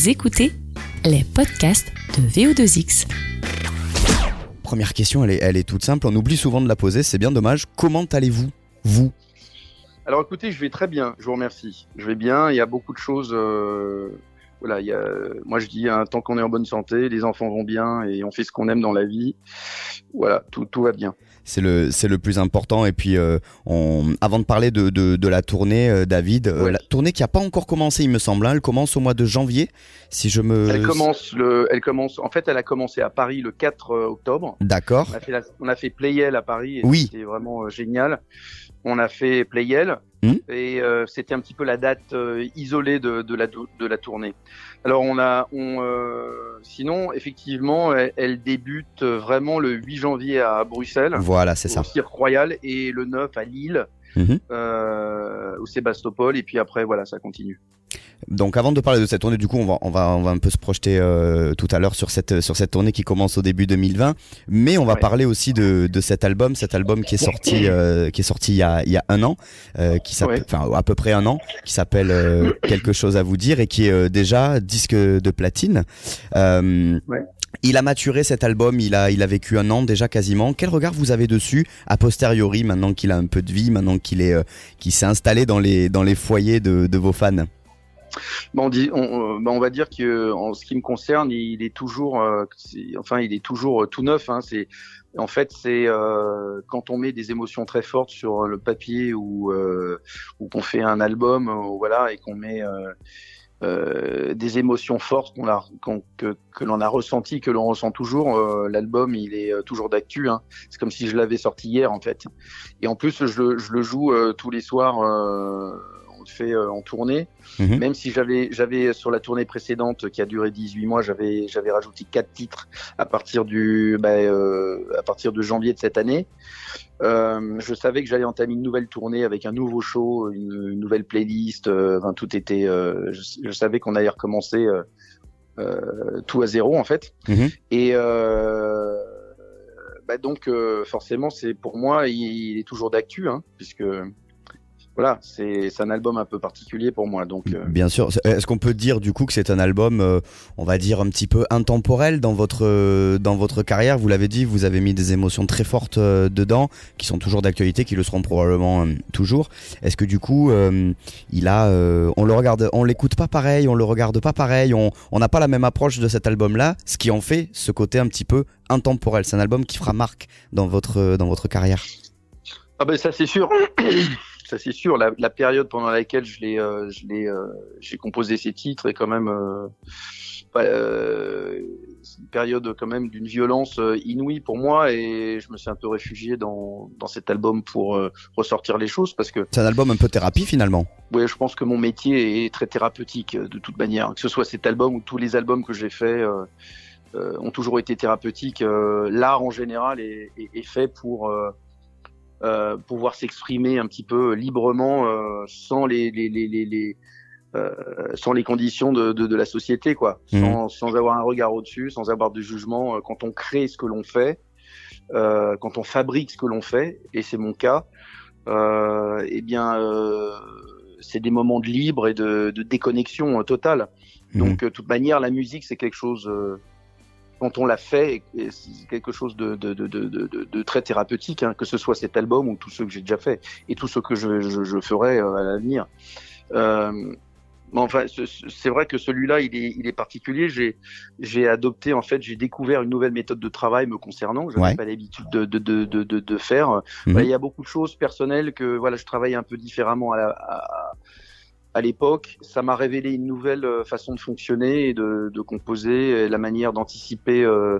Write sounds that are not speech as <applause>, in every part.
Vous écoutez les podcasts de VO2X. Première question, elle est, elle est toute simple. On oublie souvent de la poser, c'est bien dommage. Comment allez-vous, vous? Alors écoutez, je vais très bien, je vous remercie. Je vais bien, il y a beaucoup de choses. euh, voilà, il y a, moi je dis, hein, tant qu'on est en bonne santé, les enfants vont bien et on fait ce qu'on aime dans la vie. Voilà, tout, tout va bien. C'est le, c'est le plus important. Et puis, euh, on, avant de parler de, de, de la tournée, euh, David, euh, Ouais. la tournée qui a pas encore commencé, il me semble. hein. elle commence au mois de janvier, si je me. Elle commence, le, elle commence. En fait, elle a commencé à Paris le 4 octobre. D'accord. On a fait, la- on a fait Playel à Paris. Et Oui. C'était vraiment génial. On a fait Playel. Hmm. Et euh, c'était un petit peu la date euh, isolée de, de, la, de la tournée. Alors on a, on, euh, sinon effectivement, elle, elle débute vraiment le 8 janvier à Bruxelles, Voilà, c'est ça. au Cirque Royal, et le 9 à Lille, euh, au Sébastopol, et puis après voilà, ça continue. Donc, avant de parler de cette tournée, du coup, on va, on va, on va un peu se projeter euh, tout à l'heure sur cette, sur cette tournée qui commence au début 2020. Mais on va Ouais. parler aussi de, de cet album, cet album qui est sorti, euh, qui est sorti il y a, il y a un an, euh, qui s'appelle, Ouais. enfin à peu près un an, qui s'appelle euh, <clears throat> Quelque chose à vous dire et qui est euh, déjà disque de platine. Euh, Ouais. Il a maturé cet album, il a, il a vécu un an déjà quasiment. Quel regard vous avez dessus a posteriori, maintenant qu'il a un peu de vie, maintenant qu'il est, euh, qu'il s'est installé dans les, dans les foyers de, de vos fans? Bon, on, dit, on, bah, on va dire que en ce qui me concerne, il est toujours, euh, enfin, il est toujours euh, tout neuf. Hein, c'est, en fait, c'est euh, quand on met des émotions très fortes sur le papier ou euh, ou qu'on fait un album, euh, voilà, et qu'on met euh, des émotions fortes qu'on a, que, que l'on a ressenti, que l'on ressent toujours. L'album, il est toujours d'actu. Hein. C'est comme si je l'avais sorti hier, en fait. Et en plus, je, le- je le joue tous les soirs. Euh, fait euh, en tournée. Mhm. Même si j'avais, j'avais sur la tournée précédente qui a duré 18 mois, j'avais, j'avais rajouté quatre titres à partir du, bah, euh, à partir de janvier de cette année. Euh, je savais que j'allais entamer une nouvelle tournée avec un nouveau show, une, une nouvelle playlist. euh, enfin, tout était, euh, je, je savais qu'on allait recommencer euh, euh, tout à zéro en fait. Mhm. Et euh, bah donc euh, forcément, c'est pour moi, il, il est toujours d'actu, hein, puisque voilà, c'est un album un peu particulier pour moi. Donc euh, Bien sûr. Est-ce qu'on peut dire du coup que c'est un album, euh, on va dire un petit peu intemporel dans votre euh, dans votre carrière? Vous l'avez dit, vous avez mis des émotions très fortes euh, dedans, qui sont toujours d'actualité, qui le seront probablement euh, toujours. Est-ce que du coup, euh, il a, euh, on le regarde, on l'écoute pas pareil, on le regarde pas pareil, on on n'a pas la même approche de cet album-là, ce qui en fait ce côté un petit peu intemporel? C'est un album qui fera marque dans votre dans votre carrière. Ah ben ça c'est sûr, ça c'est sûr. La, la période pendant laquelle je l'ai, euh, je l'ai, euh, j'ai composé ces titres est quand même, euh, c'est une période quand même d'une violence inouïe pour moi et je me suis un peu réfugié dans dans cet album pour ressortir les choses parce que C'est un album un peu thérapie finalement. ouais, je pense que mon métier est très thérapeutique de toute manière, que ce soit cet album ou tous les albums que j'ai faits. ont toujours été thérapeutiques. L'art en général est, est, est fait pour euh, pouvoir s'exprimer un petit peu librement euh, sans les, les, les, les, les, euh, sans les conditions de, de, de la société, quoi. Mhm. Sans, sans avoir un regard au-dessus, sans avoir de jugement. Euh, Quand on crée ce que l'on fait, euh, quand on fabrique ce que l'on fait, et c'est mon cas, euh, eh bien, euh, c'est des moments de libre et de, de déconnexion totale. Mhm. Donc, de toute manière, la musique, c'est quelque chose, euh, quand on l'a fait, et- c'est quelque chose de, de, de, de, de, de très thérapeutique, hein, que ce soit cet album ou tous ceux que j'ai déjà fait, et tous ceux que je, je, je ferai euh, à l'avenir. Euh, enfin, ce- ce- c'est vrai que celui-là, il est, il est particulier. J'ai, j'ai adopté, en fait, j'ai découvert une nouvelle méthode de travail me concernant. Je n'avais Ouais. pas l'habitude de, de, de, de, de, de faire. Mhm. Bah, il y a beaucoup de choses personnelles que voilà, je travaille un peu différemment à, la- à, à l'époque. Ça m'a révélé une nouvelle euh, façon de fonctionner et de, de composer, et la manière d'anticiper. Euh,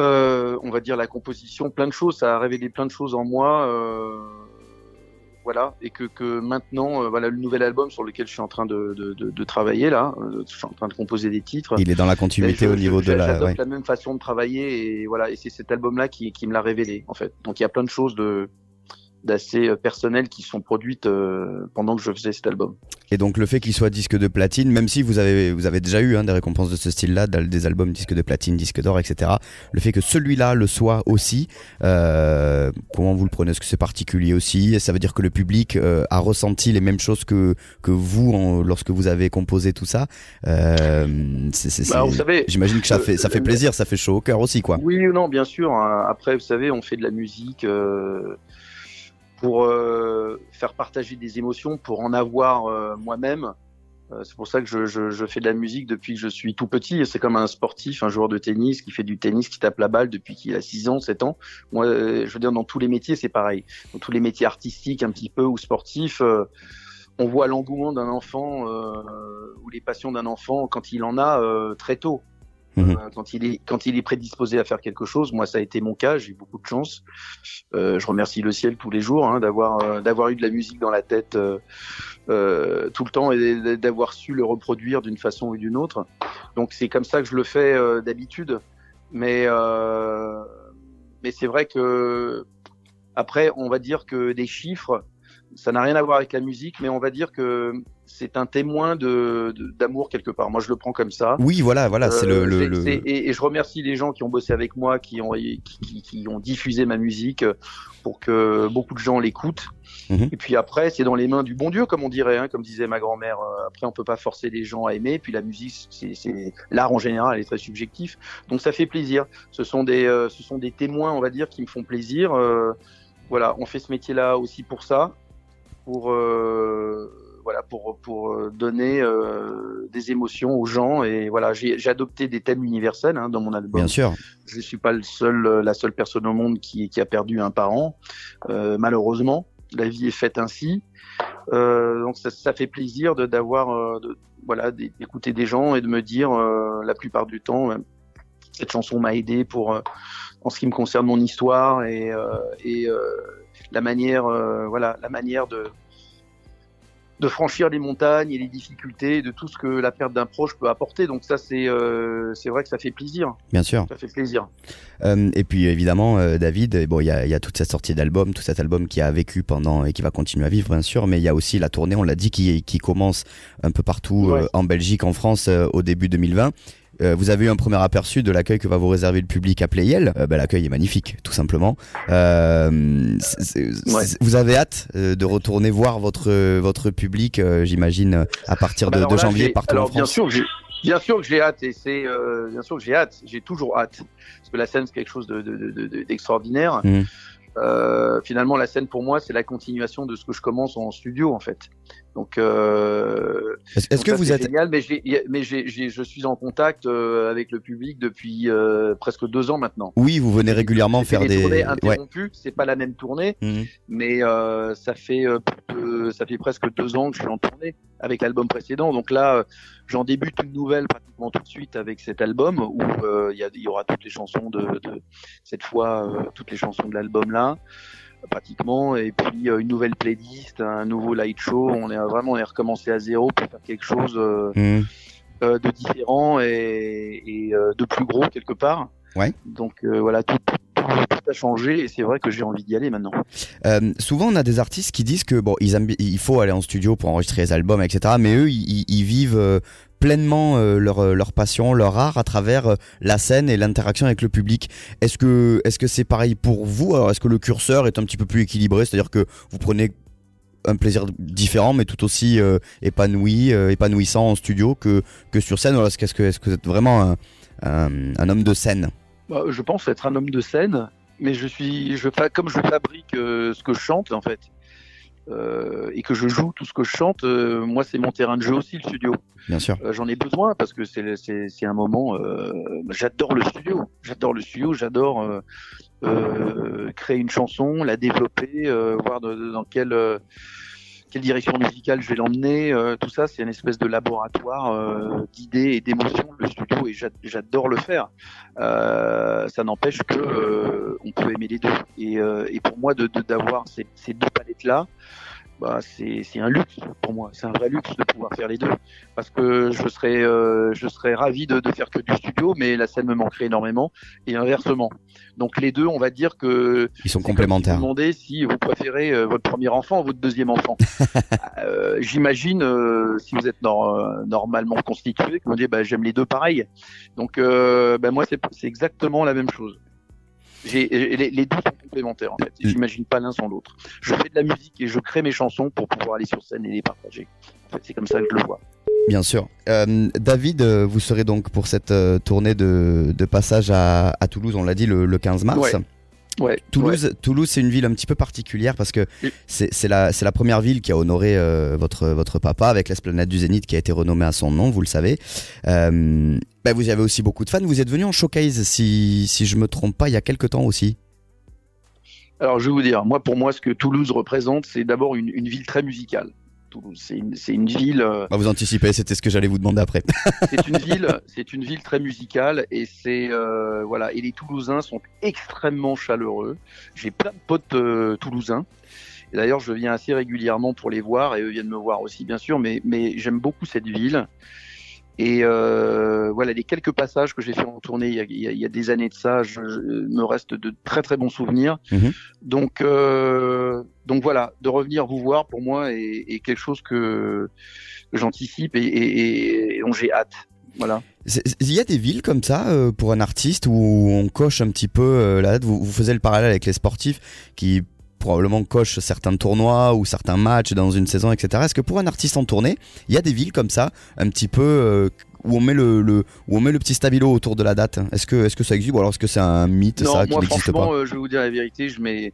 euh, on va dire la composition, plein de choses. Ça a révélé plein de choses en moi. Euh, voilà, et que, que maintenant, voilà, le nouvel album sur lequel je suis en train de, de, de, de travailler là, je suis en train de composer des titres. Il est dans la continuité au niveau je- de la. J'adopte ouais. la même façon de travailler et voilà, et c'est cet album-là qui, qui me l'a révélé en fait. Donc il y a plein de choses de d'assez euh, personnelles qui sont produites euh, pendant que je faisais cet album. Et donc le fait qu'il soit disque de platine, même si vous avez, vous avez déjà eu hein, des récompenses de ce style-là, des albums disque de platine, disque d'or, etc. Le fait que celui-là le soit aussi, euh, comment vous le prenez? Est-ce que c'est particulier aussi? Ça veut dire que le public euh, a ressenti les mêmes choses que, que vous lorsque vous avez composé tout ça? Euh, bah, J'imagine que ça fait, ça fait plaisir, ça fait chaud au cœur aussi, quoi. Oui ou non, bien sûr. Hein. Après, vous savez, on fait de la musique pour euh, faire partager des émotions, pour en avoir euh, moi-même. Euh, c'est pour ça que je, fais de la musique depuis que je suis tout petit. C'est comme un sportif, un joueur de tennis qui fait du tennis, qui tape la balle depuis qu'il a 6 ans, 7 ans. Moi, je veux dire, dans tous les métiers, c'est pareil. Dans tous les métiers artistiques, un petit peu, ou sportifs, on voit l'engouement d'un enfant ou les passions d'un enfant quand il en a très tôt. Mhm. Euh, quand il est quand il est prédisposé à faire quelque chose. Moi, ça a été mon cas. J'ai eu beaucoup de chance. Euh, je remercie le ciel tous les jours hein, d'avoir euh, d'avoir eu de la musique dans la tête euh, euh tout le temps et d'avoir su le reproduire d'une façon ou d'une autre. Donc c'est comme ça que je le fais d'habitude. Mais mais c'est vrai que après, on va dire que des chiffres, ça n'a rien à voir avec la musique, mais on va dire que c'est un témoin de d'amour quelque part. Moi, je le prends comme ça. Oui, voilà, voilà, c'est le, euh, le, Et, je remercie les gens qui ont bossé avec moi, qui ont qui, qui, ont diffusé ma musique pour que beaucoup de gens l'écoutent. Mhm. Et puis après, c'est dans les mains du bon Dieu, comme on dirait, hein, comme disait ma grand-mère. Euh, après, on peut pas forcer les gens à aimer. Puis la musique, c'est l'art en général, elle est très subjectif. Donc ça fait plaisir. Ce sont des, euh, ce sont des témoins, on va dire, qui me font plaisir. voilà, on fait ce métier-là aussi pour ça, pour voilà pour pour euh, donner euh, des émotions aux gens et voilà j'ai adopté des thèmes universels hein, dans mon album. Bien sûr. Je suis pas le seul euh, la seule personne au monde qui qui a perdu un parent euh, malheureusement la vie est faite ainsi donc ça, ça, fait plaisir de d'avoir de, voilà d'écouter des gens et de me dire la plupart du temps cette chanson m'a aidé pour en ce qui me concerne mon histoire et et la manière voilà la manière de de franchir les montagnes et les difficultés, de tout ce que la perte d'un proche peut apporter. Donc ça, c'est euh, c'est vrai que ça fait plaisir. Bien sûr. Ça fait plaisir. Euh, et puis évidemment, euh, David, bon, il y a, y a, toute cette sortie d'album, tout cet album qui a vécu pendant et qui va continuer à vivre, bien sûr. Mais il y a aussi la tournée, on l'a dit, qui, qui commence un peu partout en Belgique, en France, au début 2020. Euh, vous avez eu un premier aperçu de l'accueil que va vous réserver le public à Playel. Euh, bah, l'accueil est magnifique, tout simplement. Euh, Vous avez hâte euh, de retourner voir votre votre public, j'imagine, à partir de, de janvier partout alors, en France. Bien sûr, Bien sûr que j'ai hâte et c'est bien sûr que j'ai hâte. J'ai toujours hâte parce que la scène c'est quelque chose d'extraordinaire. De, de, mmh. Euh, finalement, la scène pour moi, c'est la continuation de ce que je commence en studio, en fait. Donc, euh, est-ce que vous êtes génial Mais, mais je suis en contact euh, avec le public depuis presque deux ans maintenant. Oui, vous venez régulièrement faire des, des tournées interrompues. C'est pas la même tournée, mmh. mais ça fait ça fait presque deux ans que je suis en tournée avec l'album précédent. Donc là, j'en débute une nouvelle pratiquement tout de suite avec cet album où il y, y, aura toutes les chansons de, de cette fois toutes les chansons de l'album là pratiquement, et puis euh, une nouvelle playlist, un nouveau light show. On est vraiment on est recommencé à zéro pour faire quelque chose euh, mmh. euh, de différent et, et de plus gros quelque part. Ouais. Donc voilà, tout, tout, a changé et c'est vrai que j'ai envie d'y aller maintenant. Euh, souvent, on a des artistes qui disent que bon, ils il faut aller en studio pour enregistrer les albums, etc. Mais eux, ils, vivent pleinement euh, leur, euh, leur passion, leur art à travers euh, la scène et l'interaction avec le public. Est-ce que est-ce que c'est pareil pour vous? Alors est-ce que le curseur est un petit peu plus équilibré, c'est-à-dire que vous prenez un plaisir différent, mais tout aussi épanoui, épanouissant en studio que, que sur scène? est-ce que, est-ce que vous êtes vraiment un, homme de scène? Bah, Je pense être un homme de scène, mais je suis, je, comme je fabrique ce que je chante en fait. Euh, et que je joue tout ce que je chante, euh, moi c'est mon terrain de jeu aussi le studio. Bien sûr. Euh, J'en ai besoin parce que c'est c'est un moment. Euh, j'adore le studio. J'adore le studio. J'adore créer une chanson, la développer, voir de, dans quelle quelle direction musicale je vais l'emmener. tout ça c'est une espèce de laboratoire d'idées et d'émotions le studio et j'adore le faire. ça n'empêche que on peut aimer les deux. Et, pour moi de d'avoir ces, ces deux palettes là bah, c'est un luxe pour moi. C'est un vrai luxe de pouvoir faire les deux. Parce que je serais, euh, je serais ravi de, de, faire que du studio, mais la scène me manquerait énormément. Et inversement. Donc les deux, on va dire que. Ils sont complémentaires. Si vous demandez si vous préférez euh, votre premier enfant ou votre deuxième enfant. <laughs> euh, J'imagine, euh, si vous êtes nor normalement constitué, que vous dites, bah, j'aime les deux pareil. Donc bah, moi, c'est exactement la même chose. Les, les, deux sont complémentaires en fait. Mm. J'imagine pas l'un sans l'autre. Je fais de la musique et je crée mes chansons pour pouvoir aller sur scène et les partager. En fait, c'est comme ça que je le vois. Bien sûr. Euh, David, euh, vous serez donc pour cette euh, tournée de, de, passage à, à Toulouse, on l'a dit, le, le, 15 mars. Ouais. Ouais, Toulouse, Toulouse, c'est une ville un petit peu particulière parce que c'est la, la première ville qui a honoré euh, votre, votre papa avec l'esplanade du Zénith qui a été renommée à son nom, vous le savez. Euh, bah vous avez aussi beaucoup de fans. Vous êtes venu en showcase, si, si je me trompe pas, il y a quelques temps aussi. Alors je vais vous dire, moi pour moi, ce que Toulouse représente, c'est d'abord une, une ville très musicale. C'est une, une, ville. Euh, bah vous anticipez, c'était ce que j'allais vous demander après. <laughs> c'est une ville, c'est une ville très musicale et c'est euh, voilà. Et les Toulousains sont extrêmement chaleureux. J'ai plein de potes euh, toulousains. D'ailleurs, je viens assez régulièrement pour les voir et eux viennent me voir aussi, bien sûr. Mais mais j'aime beaucoup cette ville. Et euh, voilà, les quelques passages que j'ai fait en tournée il y, a, il y, a, des années de ça, je, me reste de très très bons souvenirs. Mhm. Donc euh, donc voilà, de revenir vous voir pour moi est, est quelque chose que j'anticipe et, et, et dont j'ai hâte. Voilà. Il y a des villes comme ça euh, pour un artiste où on coche un petit peu euh, la date. Vous, vous faisiez le parallèle avec les sportifs qui probablement coche certains tournois ou certains matchs dans une saison, etc. Est-ce que pour un artiste en tournée, il y a des villes comme ça, un petit peu euh, où on met le, le, où on met le petit stabilo autour de la date? Est-ce que est-ce que ça existe ou alors est-ce que c'est un mythe ça qui n'existe pas? euh, Je vais vous dire la vérité, je mets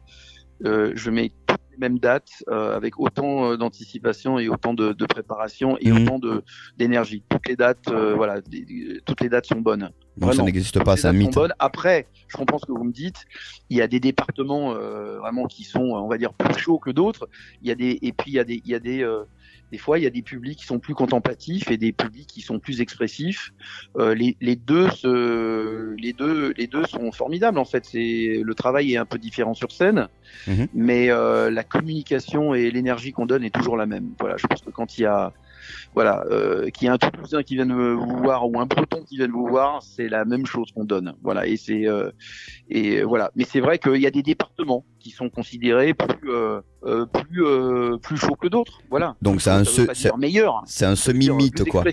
euh, je mets les mêmes dates euh, avec autant euh, d'anticipation et autant de, de préparation et mmh. autant de d'énergie. Toutes les dates, euh, voilà, toutes les dates sont bonnes. Donc ça n'existe pas, c'est un mythe. Après, je comprends ce que vous me dites. Il y a des départements vraiment qui sont, on va dire, plus chauds que d'autres. Il y a des et puis il y a des il y a des des fois, il y a des publics qui sont plus contemplatifs et des publics qui sont plus expressifs. Euh, les, les, deux se, les deux, les deux sont formidables en fait. C'est le travail est un peu différent sur scène, mhm. mais euh, la communication et l'énergie qu'on donne est toujours la même. Voilà, je pense que quand il y a voilà, euh, qu'il y ait un Toulousain qui vienne vous voir ou un Breton qui vienne vous voir, c'est la même chose qu'on donne. Voilà, et c'est euh, et voilà. Mais c'est vrai qu'il y a des départements qui sont considérés plus euh, euh plus euh, plus chauds que d'autres. Voilà. Donc c'est un, meilleur. C'est un semi mythe quoi.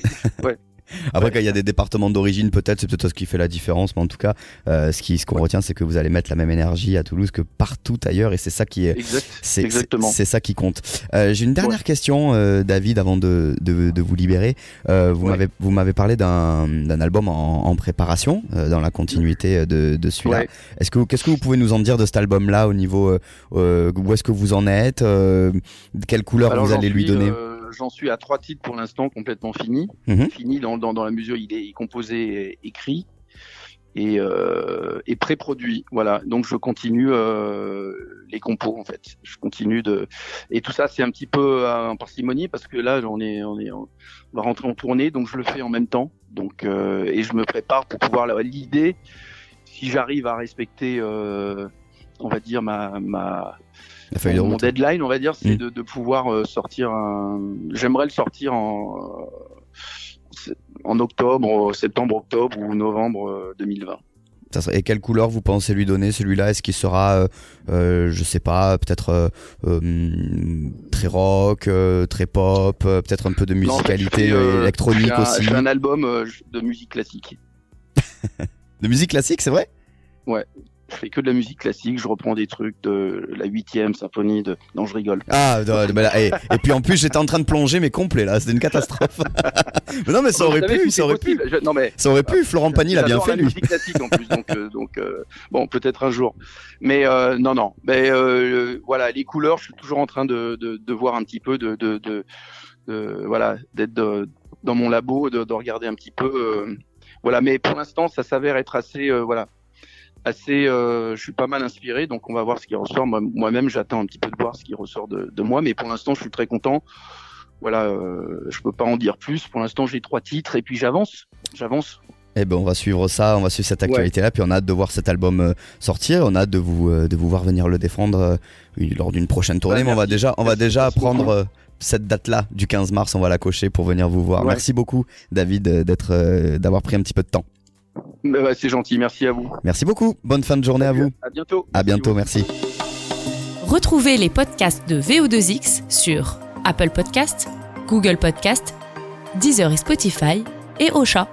Ouais. <laughs> Après, quand il y a des départements d'origine, peut-être, c'est peut-être ce qui fait la différence. Mais en tout cas, euh, ce qui, ce qu'on retient, c'est que vous allez mettre la même énergie à Toulouse que partout ailleurs, et c'est ça qui est, c'est, c'est ça qui compte. Euh, j'ai une dernière question, euh, David, avant de, de, de vous libérer. Euh, vous m'avez, vous m'avez parlé d'un, d'un album en, en préparation, euh, dans la continuité de, de celui-là. Est-ce que, qu'est-ce que vous pouvez nous en dire de cet album-là au niveau, où est-ce que vous en êtes, quelle couleur vous allez lui donner? J'en suis à trois titres pour l'instant complètement fini. Mhm. Fini dans, dans, dans, la mesure il est composé, et écrit et, euh, et pré-produit. Voilà. Donc je continue euh, les compos en fait. Je continue de et tout ça c'est un petit peu en parcimonie parce que là on est on est on va rentrer en tournée donc je le fais en même temps. Donc euh, et je me prépare pour pouvoir l'idée si j'arrive à respecter euh, on va dire ma ma mon deadline, on va dire, c'est mm. de, pouvoir euh, sortir un. J'aimerais le sortir en en octobre, septembre, octobre ou novembre 2020. Euh, et quelle couleur vous pensez lui donner celui-là? Est-ce qu'il sera, euh, euh, je sais pas, peut-être euh, très rock, très pop, peut-être un peu de musicalité électronique aussi? Je un album de musique classique. <laughs> de musique classique, c'est vrai? Ouais, je fais que de la musique classique, je reprends des trucs de la huitième symphonie de. Non, je rigole. Ah, et, et, puis en plus, j'étais en train de plonger mais complet là, c'était une catastrophe. <laughs> mais non, mais ça aurait pu, ça aurait pu. non mais ça aurait pu. Florent Pagny l'a bien fait la musique classique en plus, donc euh, donc euh, bon, peut-être un jour. Mais euh, non, non. Mais euh, voilà, les couleurs, je suis toujours en train de de, de voir un petit peu de de, de, voilà, d'être dans mon labo, de, de, regarder un petit peu. voilà, mais pour l'instant, ça s'avère être assez voilà assez, euh, je suis pas mal inspiré, donc on va voir ce qui ressort. Moi-même, j'attends un petit peu de voir ce qui ressort de, de moi, mais pour l'instant, je suis très content. Voilà, euh, je peux pas en dire plus. Pour l'instant, j'ai trois titres et puis j'avance, j'avance. Eh ben, on va suivre ça, on va suivre cette actualité-là, puis on a hâte de voir cet album euh, sortir, on a hâte de vous, euh, de vous voir venir le défendre lors d'une prochaine tournée. Ouais, mais on va déjà, on va Merci, déjà prendre beaucoup. cette date-là du 15 mars, on va la cocher pour venir vous voir. Ouais. Merci beaucoup, David, d'être, d'avoir pris un petit peu de temps. Bah, bah, c'est gentil, merci à vous. Merci beaucoup. Bonne fin de journée à vous. À bientôt. À Merci bientôt, merci. Retrouvez les podcasts de VO2X sur Apple Podcasts, Google Podcasts, Deezer et Spotify et Ocha.